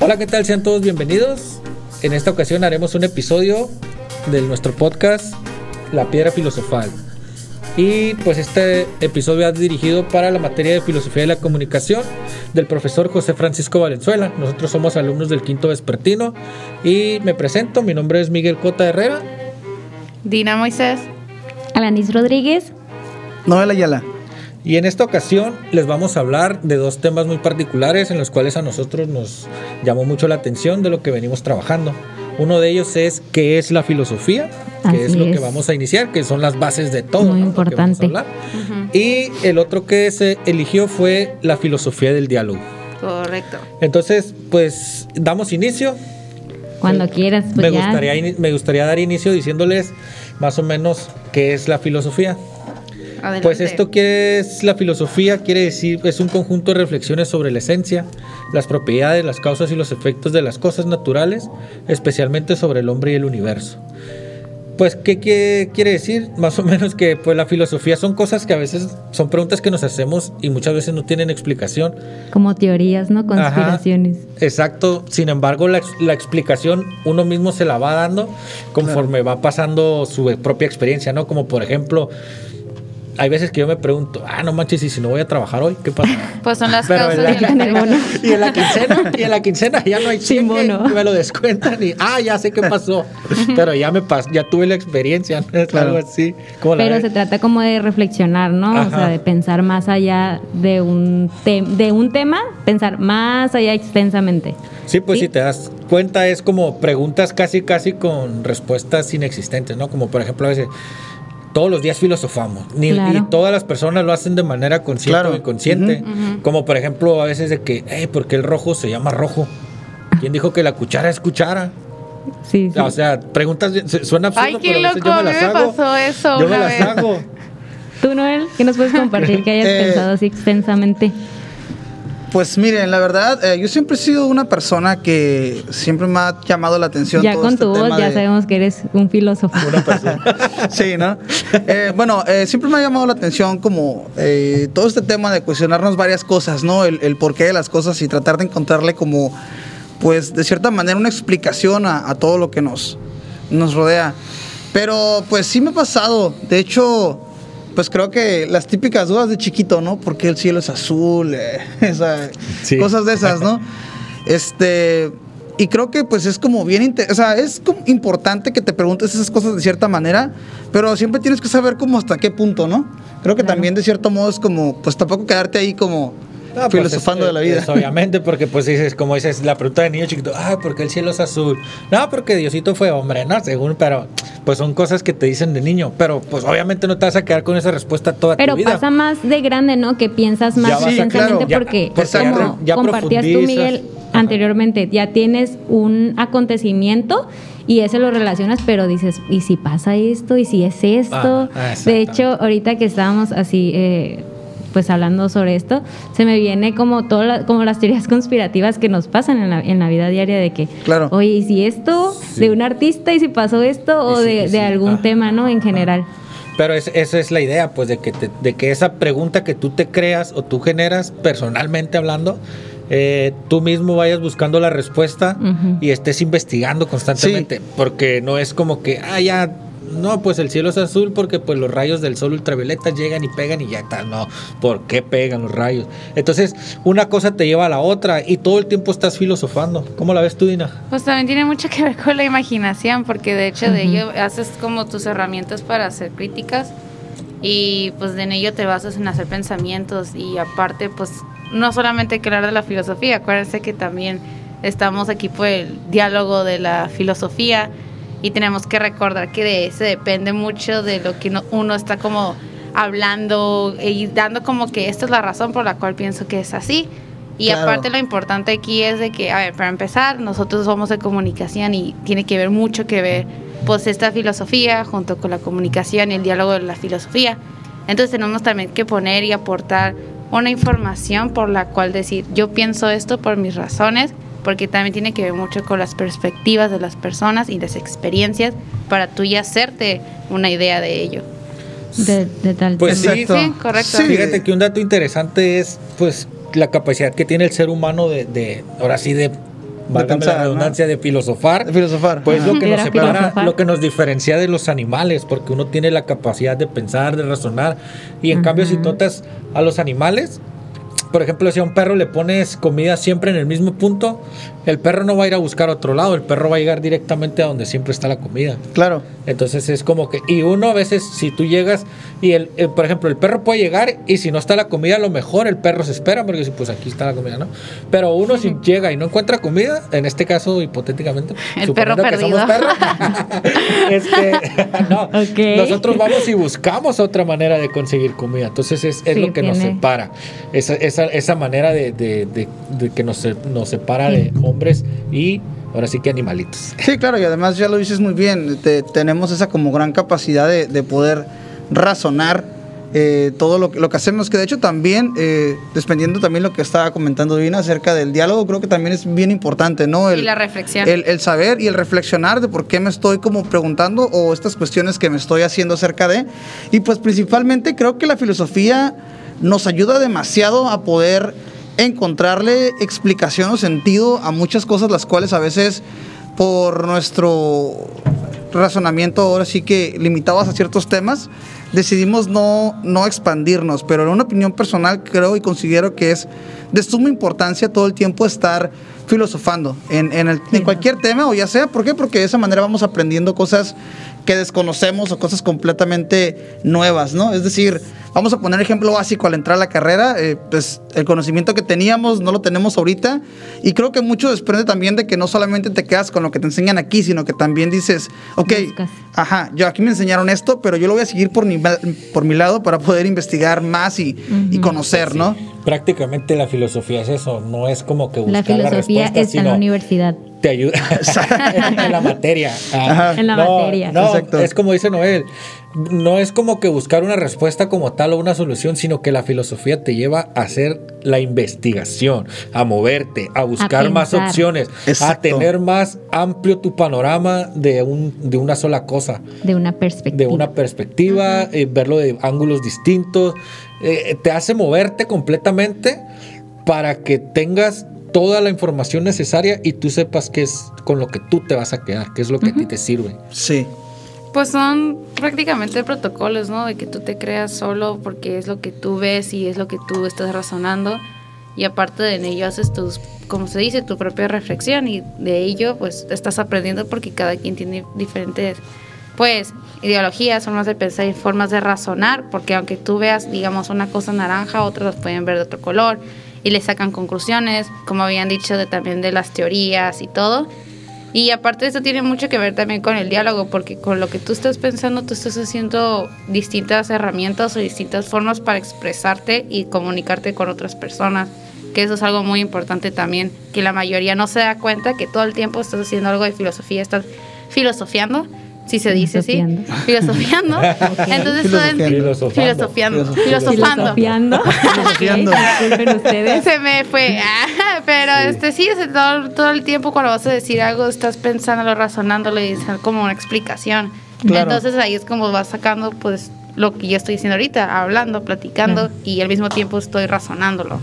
Hola, ¿qué tal? Sean todos bienvenidos. En esta ocasión haremos un episodio de nuestro podcast La Piedra Filosofal. Y pues este episodio es dirigido para la materia de Filosofía de la Comunicación del profesor José Francisco Valenzuela. Nosotros somos alumnos del quinto vespertino y me presento, mi nombre es Miguel Cota Herrera. Dina Moisés. Alanis Rodríguez. Noel Ayala. Y en esta ocasión les vamos a hablar de dos temas muy particulares en los cuales a nosotros nos llamó mucho la atención de lo que venimos trabajando. Uno de ellos es qué es la filosofía, que es lo que vamos a iniciar, que son las bases de todo. Muy importante. Y el otro que se eligió fue la filosofía del diálogo. Correcto. Entonces, pues damos inicio. Cuando quieras. Pues me, Gustaría, me gustaría dar inicio diciéndoles más o menos qué es la filosofía. Pues esto que es la filosofía, quiere decir, es un conjunto de reflexiones sobre la esencia, las propiedades, las causas y los efectos de las cosas naturales, especialmente sobre el hombre y el universo. Pues, ¿qué, quiere decir? Más o menos que pues, la filosofía son cosas que a veces son preguntas que nos hacemos y muchas veces no tienen explicación. Como teorías, ¿no? Conspiraciones. exacto. Sin embargo, la, la, explicación uno mismo se la va dando conforme va pasando su propia experiencia, ¿no? Como por ejemplo, hay veces que yo me pregunto, ah, no manches, y si no voy a trabajar hoy, ¿qué pasa? Pues son las causas y en la quincena, y en la quincena ya no hay cheque, me lo descuentan y ah, ya sé qué pasó. Pero ya me pasó, ya tuve la experiencia, es algo así. Pero se trata como de reflexionar, ¿no? O sea, de pensar más allá de un de un tema, pensar más allá extensamente. Sí, pues si te das cuenta es como preguntas casi casi con respuestas inexistentes, ¿no? Como por ejemplo a veces todos los días filosofamos. Ni, Y todas las personas lo hacen de manera consciente o inconsciente. Como por ejemplo, a veces de que, hey, ¿por qué el rojo se llama rojo? ¿Quién dijo que la cuchara es cuchara? Sí, sí. O sea, preguntas, suena absurdo, Ay, qué loco, a, mí me pasó eso. Yo me las hago. Tú, Noel, ¿qué nos puedes compartir que hayas eh, pensado así extensamente? Pues miren, la verdad, eh, yo siempre he sido una persona que siempre me ha llamado la atención. Ya con este tu voz ya sabemos que eres un filósofo. Una persona. sí, ¿no? Eh, bueno, eh, siempre me ha llamado la atención como todo este tema de cuestionarnos varias cosas, ¿no? El, porqué de las cosas y tratar de encontrarle como, pues, de cierta manera una explicación a, a todo lo que nos, nos rodea. Pero, pues sí me ha pasado. De hecho, pues creo que las típicas dudas de chiquito, ¿no? Porque el cielo es azul, eh, cosas de esas, ¿no? Este, y creo que pues es como bien, o sea, es como importante que te preguntes esas cosas de cierta manera, pero siempre tienes que saber como hasta qué punto, ¿no? Creo que también de cierto modo es como, pues tampoco quedarte ahí como pues, filosofando de la vida. obviamente, porque pues dices, como dices, la pregunta de niño chiquito, ah, porque el cielo es azul. No, porque Diosito fue hombre, ¿no? Según, pero pues son cosas que te dicen de niño, pero pues obviamente no te vas a quedar con esa respuesta toda tu vida. Pero pasa más de grande, ¿no? Que piensas más intensamente porque, como compartías tú, Miguel, anteriormente, ya tienes un acontecimiento y ese lo relacionas, pero dices, ¿y si pasa esto? ¿Y si es esto? Ah, de hecho, ahorita que estábamos así... Eh, pues hablando sobre esto, se me viene como todas como las teorías conspirativas que nos pasan en la, en la vida diaria de que, claro. oye, ¿y si esto de un artista y si pasó esto o de, de, algún tema, ¿no? En general. Pero esa es la idea, pues, de que, de que esa pregunta que tú te creas o tú generas personalmente hablando, eh, tú mismo vayas buscando la respuesta y estés investigando constantemente. Porque no es como que, ah, ya no, pues el cielo es azul porque pues los rayos del sol ultravioleta llegan y pegan y ya está. No, ¿por qué pegan los rayos? Entonces, una cosa te lleva a la otra y todo el tiempo estás filosofando. ¿Cómo la ves tú, Dina? Pues también tiene mucho que ver con la imaginación, porque de hecho de ello haces como tus herramientas para hacer críticas y pues en ello te basas en hacer pensamientos y aparte pues no solamente hablar de la filosofía, acuérdense que también estamos aquí por el diálogo de la filosofía y tenemos que recordar que de ese depende mucho de lo que uno está como hablando y dando como que esta es la razón por la cual pienso que es así. Y aparte lo importante aquí es de que, a ver, para empezar, nosotros somos de comunicación y tiene que ver mucho que ver pues esta filosofía junto con la comunicación y el diálogo de la filosofía. Entonces tenemos también que poner y aportar una información por la cual decir, yo pienso esto por mis razones porque también tiene que ver mucho con las perspectivas de las personas y las experiencias para tú ya hacerte una idea de ello. De, tal Pues sí, correcto. Fíjate que un dato interesante es pues la capacidad que tiene el ser humano de, ahora sí, de de la redundancia de filosofar. De filosofar. Pues lo que nos separa, lo que nos diferencia de los animales, porque uno tiene la capacidad de pensar, de razonar, y en cambio si totas a los animales, por ejemplo, si a un perro le pones comida siempre en el mismo punto, el perro no va a ir a buscar otro lado, el perro va a llegar directamente a donde siempre está la comida. Claro. Entonces es como que, y uno a veces, si tú llegas y, el, eh, por ejemplo, el perro puede llegar y si no está la comida, a lo mejor el perro se espera porque si pues aquí está la comida, ¿no? Pero uno si llega y no encuentra comida, en este caso, hipotéticamente, el perro perdido. es que, no, nosotros vamos y buscamos otra manera de conseguir comida. Entonces es, es lo que nos separa, esa, esa, esa manera de, de, de, que nos, nos separa de hombres y ahora sí que animalitos. Sí, claro, y además ya lo dices muy bien, tenemos esa como gran capacidad de, poder razonar eh, todo lo, lo, que hacemos, que de hecho también, eh, dependiendo también lo que estaba comentando Dina acerca del diálogo, creo que también es bien importante, ¿no? El, y la reflexión. El, el, saber y el reflexionar de por qué me estoy como preguntando o estas cuestiones que me estoy haciendo acerca de. Y pues principalmente creo que la filosofía nos ayuda demasiado a poder encontrarle explicación o sentido a muchas cosas las cuales a veces por nuestro razonamiento ahora sí que limitados a ciertos temas, decidimos no, no expandirnos, pero en una opinión personal creo y considero que es de suma importancia todo el tiempo estar filosofando en, en, el, en cualquier tema o ya sea, ¿por qué? Porque de esa manera vamos aprendiendo cosas que desconocemos o cosas completamente nuevas, ¿no? Es decir, Vamos a poner ejemplo básico al entrar a la carrera, eh, pues el conocimiento que teníamos no lo tenemos ahorita y creo que mucho desprende también de que no solamente te quedas con lo que te enseñan aquí, sino que también dices, ok, ajá, yo aquí me enseñaron esto, pero yo lo voy a seguir por mi, por mi lado para poder investigar más y, conocer, ¿no? Prácticamente la filosofía es eso, no es como que buscar la filosofía la está en la universidad te ayuda en la materia. en la materia. No, es como dice Noel, no es como que buscar una respuesta como tal o una solución, sino que la filosofía te lleva a hacer la investigación, a moverte, a buscar más opciones, a tener más amplio tu panorama de, un, de una sola cosa. De una perspectiva. De una perspectiva, eh, verlo de ángulos distintos. Eh, te hace moverte completamente para que tengas toda la información necesaria y tú sepas qué es con lo que tú te vas a quedar, qué es lo que a ti te sirve. Sí. Pues son prácticamente protocolos, ¿no? De que tú te creas solo porque es lo que tú ves y es lo que tú estás razonando. Y aparte de ello haces tus, como se dice, tu propia reflexión y de ello pues estás aprendiendo porque cada quien tiene diferentes, pues, ideologías, formas de pensar y formas de razonar, porque aunque tú veas, digamos, una cosa naranja, otros pueden ver de otro color y le sacan conclusiones, como habían dicho de, también de las teorías y todo. Y aparte eso tiene mucho que ver también con el diálogo, porque con lo que tú estás pensando, tú estás haciendo distintas herramientas o distintas formas para expresarte y comunicarte con otras personas, que eso es algo muy importante también, que la mayoría no se da cuenta que todo el tiempo estás haciendo algo de filosofía, estás filosofiando si se dice así, filosofiando. Entonces, filosofiando. Filosofiando. Filosofando. Filosofiando. ustedes. Se me fue. Ah, pero este sí, todo, todo, el tiempo cuando vas a decir algo estás pensándolo, razonándolo y es como una explicación. Entonces ahí es como vas sacando pues lo que yo estoy diciendo ahorita, hablando, platicando y al mismo tiempo estoy razonándolo.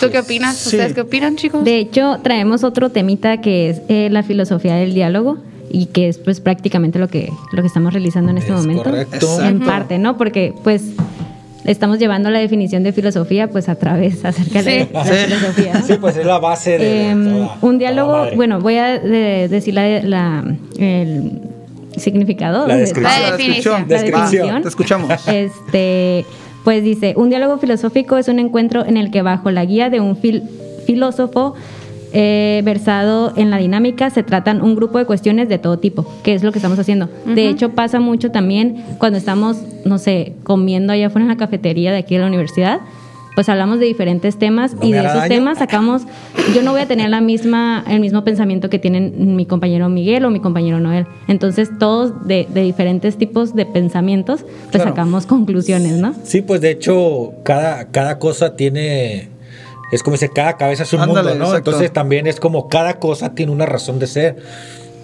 ¿Tú qué opinas? ¿Ustedes qué opinan, chicos? De hecho, traemos otro temita que es eh, la filosofía del diálogo y que es pues prácticamente lo que, lo que estamos realizando en este momento. Correcto. En parte, ¿no? Porque pues estamos llevando la definición de filosofía pues a través acerca de la filosofía. Sí, pues es la base de em, un diálogo, bueno, voy a decir la, el significado. La descripción. La definición. La descripción. Te escuchamos. Este, pues dice, un diálogo filosófico es un encuentro en el que bajo la guía de un filósofo eh, versado en la dinámica, se tratan un grupo de cuestiones de todo tipo, que es lo que estamos haciendo. De hecho, pasa mucho también cuando estamos, no sé, comiendo allá afuera en la cafetería de aquí de la universidad, pues hablamos de diferentes temas y de esos temas sacamos, yo no voy a tener la misma, el mismo pensamiento que tienen mi compañero Miguel o mi compañero Noel. Entonces todos de, diferentes tipos de pensamientos, pues sacamos conclusiones, ¿no? Sí, pues de hecho cada, cada cosa tiene es como dice, cada cabeza es un mundo, ¿no? Entonces también es como cada cosa tiene una razón de ser.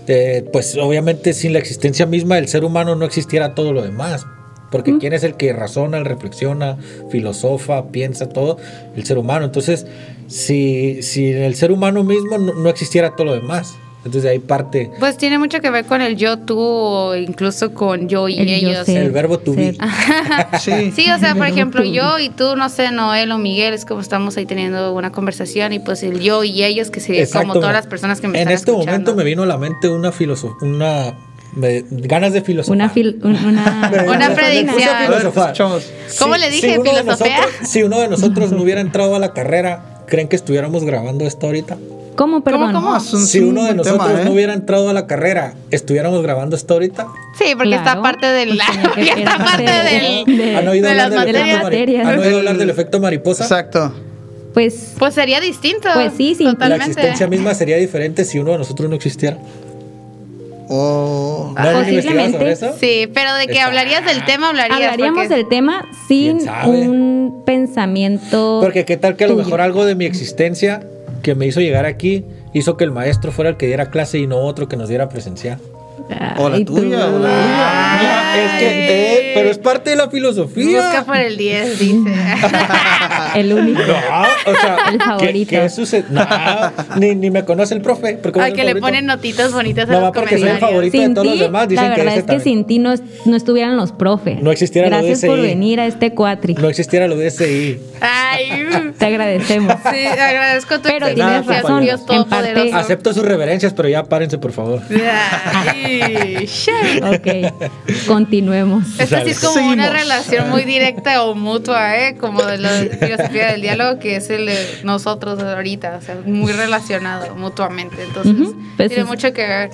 Eh, pues obviamente sin la existencia misma del ser humano no existiera todo lo demás. Porque quién es el que razona, reflexiona, filosofa, piensa todo, el ser humano. Entonces, si, si en el ser humano mismo no, existiera todo lo demás. Entonces ahí parte. Pues tiene mucho que ver con el yo, tú, o incluso con yo y ellos. el verbo to be. sí. sí, o sea, por ejemplo, yo y tú, no sé, Noel o Miguel, es como estamos ahí teniendo una conversación y pues el yo y ellos, que sería como todas las personas que me En este momento me vino a la mente una filosofía, una ganas de filosofar. Una, una, predicción. ¿Cómo le dije? Si uno, si uno de nosotros no hubiera entrado a la carrera, ¿creen que estuviéramos grabando esto ahorita? ¿Cómo, perdón? ¿Cómo, Si uno de nosotros no ¿eh? hubiera entrado a la carrera, ¿estuviéramos grabando esto ahorita? Sí, porque está parte del... Pues está parte del... ¿Han oído hablar del efecto ¿Han oído hablar del efecto mariposa? Exacto. Pues, pues sería distinto. Pues sí, sí. Totalmente. La existencia misma sería diferente si uno de nosotros no existiera. Oh. ¿No posiblemente. Sí, pero de que hablarías del tema, hablarías. Hablaríamos del tema sin un pensamiento. Porque qué tal que a lo mejor algo de mi existencia que me hizo llegar aquí hizo que el maestro fuera el que diera clase y no otro que nos diera presencial. O la tuya, Es que, eh, pero es parte de la filosofía. Busca por el 10, dice. el único. o sea, el favorito. ¿Qué, sucede? No, ni, ni, me conoce el profe. Ay, que le ponen notitas bonitas a no, los porque soy el favorito de todos los demás. Dicen la verdad es que sin ti no, no, estuvieran los profes. No existiera Gracias por venir a este cuatri. No existiera lo DSI. Ay. Te agradecemos. Sí, agradezco tu Pero tienes razón. Dios en parte. Acepto sus reverencias, pero ya párense, por favor. Ay. ok, continuemos. Esta sí es como una relación muy directa o mutua, ¿eh? Como de la filosofía del diálogo, que es el de nosotros ahorita, o sea, muy relacionado mutuamente. Entonces, pues tiene mucho que ver.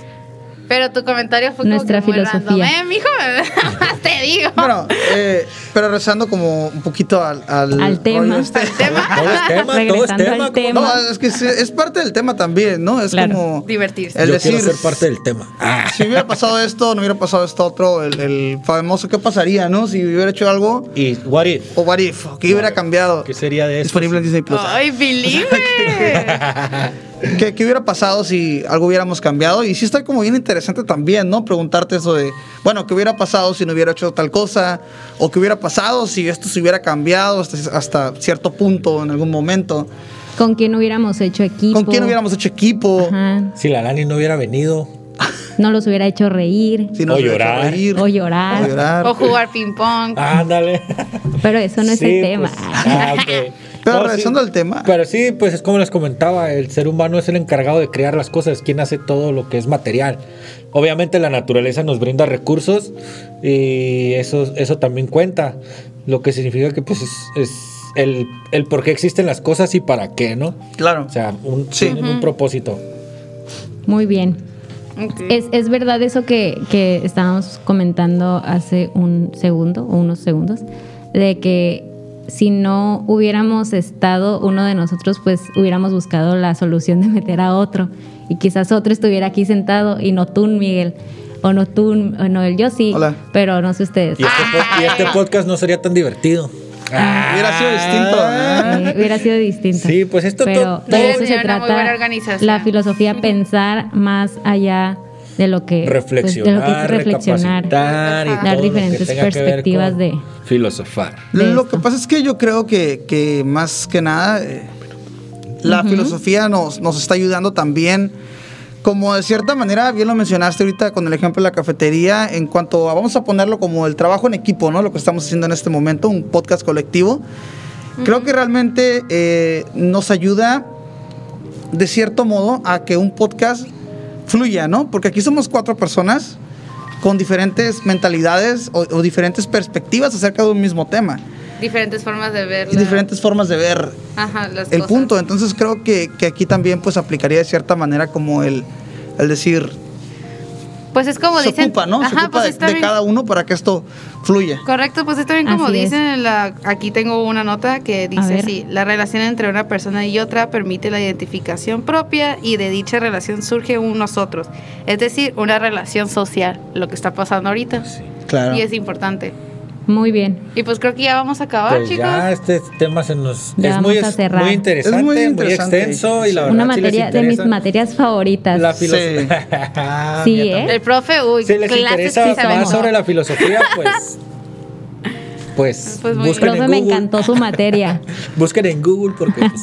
Pero tu comentario fue Nuestra como filosofía. Random. ¿Eh, mijo? Te digo. Bueno, eh, pero rezando como un poquito al, al, tema. Este. tema? Todo es tema, todo es tema. tema. No, es que es, parte del tema también, ¿no? Es como... Divertirse. El Yo decir, quiero ser parte del tema. Si hubiera pasado esto, no hubiera pasado esto otro, el, el, famoso ¿qué pasaría, no? Si hubiera hecho algo... Y what if. O what if, ¿qué hubiera cambiado? ¿Qué sería de eso? Disponible en Disney Plus. Ay, believe ¿Qué, hubiera pasado si algo hubiéramos cambiado? Y sí está como bien interesante también, ¿no? Preguntarte eso de, bueno, ¿qué hubiera pasado si no hubiera hecho tal cosa? ¿O qué hubiera pasado si esto se hubiera cambiado hasta, cierto punto en algún momento? ¿Con quién hubiéramos hecho equipo? ¿Con quién hubiéramos hecho equipo? Si la Lani no hubiera venido. No los hubiera hecho reír. o, llorar. o llorar. O jugar ping pong. Ándale. Pero eso no es el tema. Pues, ah, pero regresando al tema. Pero sí, pues es como les comentaba, el ser humano es el encargado de crear las cosas, quien hace todo lo que es material. Obviamente la naturaleza nos brinda recursos y eso, eso también cuenta, lo que significa que pues es, el, el, por qué existen las cosas y para qué, ¿no? Claro. O sea, un, tienen un propósito. Muy bien. Es, es, verdad eso que, que estábamos comentando hace un segundo o unos segundos, de que si no hubiéramos estado uno de nosotros, pues hubiéramos buscado la solución de meter a otro. Y quizás otro estuviera aquí sentado y no tú, Miguel. O no tú, o no el yo sí. Pero no sé ustedes. Y este, este podcast no sería tan divertido. Ah, hubiera sido distinto. ¿eh? hubiera sido distinto. Sí, pues esto Pero de eso se trata la filosofía, pensar más allá de lo que reflexionar, pues, de lo que reflexionar, dar diferentes perspectivas de filosofar. lo que pasa es que yo creo que, que más que nada eh, la filosofía nos, nos está ayudando también como de cierta manera, bien lo mencionaste ahorita con el ejemplo de la cafetería, en cuanto a, vamos a ponerlo como el trabajo en equipo, ¿no? Lo que estamos haciendo en este momento, un podcast colectivo. Creo que realmente eh, nos ayuda, de cierto modo, a que un podcast fluya, ¿no? Porque aquí somos cuatro personas con diferentes mentalidades o, diferentes perspectivas acerca de un mismo tema. Diferentes formas de ver. diferentes formas de ver el punto. Entonces creo que, que, aquí también pues aplicaría de cierta manera como el, el decir, pues es como se dicen. Ocupa, ¿no? se ocupa pues de, cada uno para que esto fluya. Correcto, pues está bien como dicen. La, aquí tengo una nota que dice así: la relación entre una persona y otra permite la identificación propia y de dicha relación surge un nosotros. Es decir, una relación social, lo que está pasando ahorita. Sí, claro. Y es importante. Muy bien. Y pues creo que ya vamos a acabar, pues chicos. Ya este tema se nos es muy, muy, interesante, muy, extenso y la verdad una materia de mis materias favoritas. La filosofía. Sí, ¿eh? El profe, uy, si les interesa más sobre la filosofía, pues pues, pues busquen en Google. me encantó su materia. busquen en Google porque pues,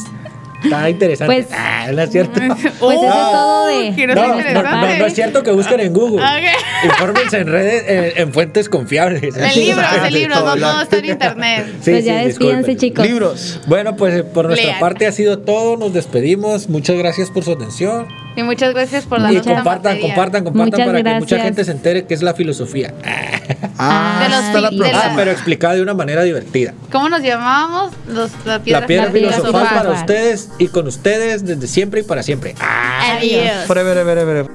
Está interesante. Pues, ah, no es cierto. Pues eso es todo de. No, no, no, no, es cierto que busquen en Google. Okay. Infórmense en redes, en, fuentes confiables. El libro, el libro, no todo está en internet. Sí, pues ya sí, despídense, chicos. Libros. Bueno, pues por nuestra parte ha sido todo. Nos despedimos. Muchas gracias por su atención. Y muchas gracias por la Y compartan, compartan, compartan para que mucha gente se entere qué es la filosofía. Ah, de los, la ah, pero explicada de una manera divertida. ¿Cómo nos llamábamos? Los, la piedra, la piedra filosofal para ustedes y con ustedes desde siempre y para siempre. Adiós. Forever, ever, ever.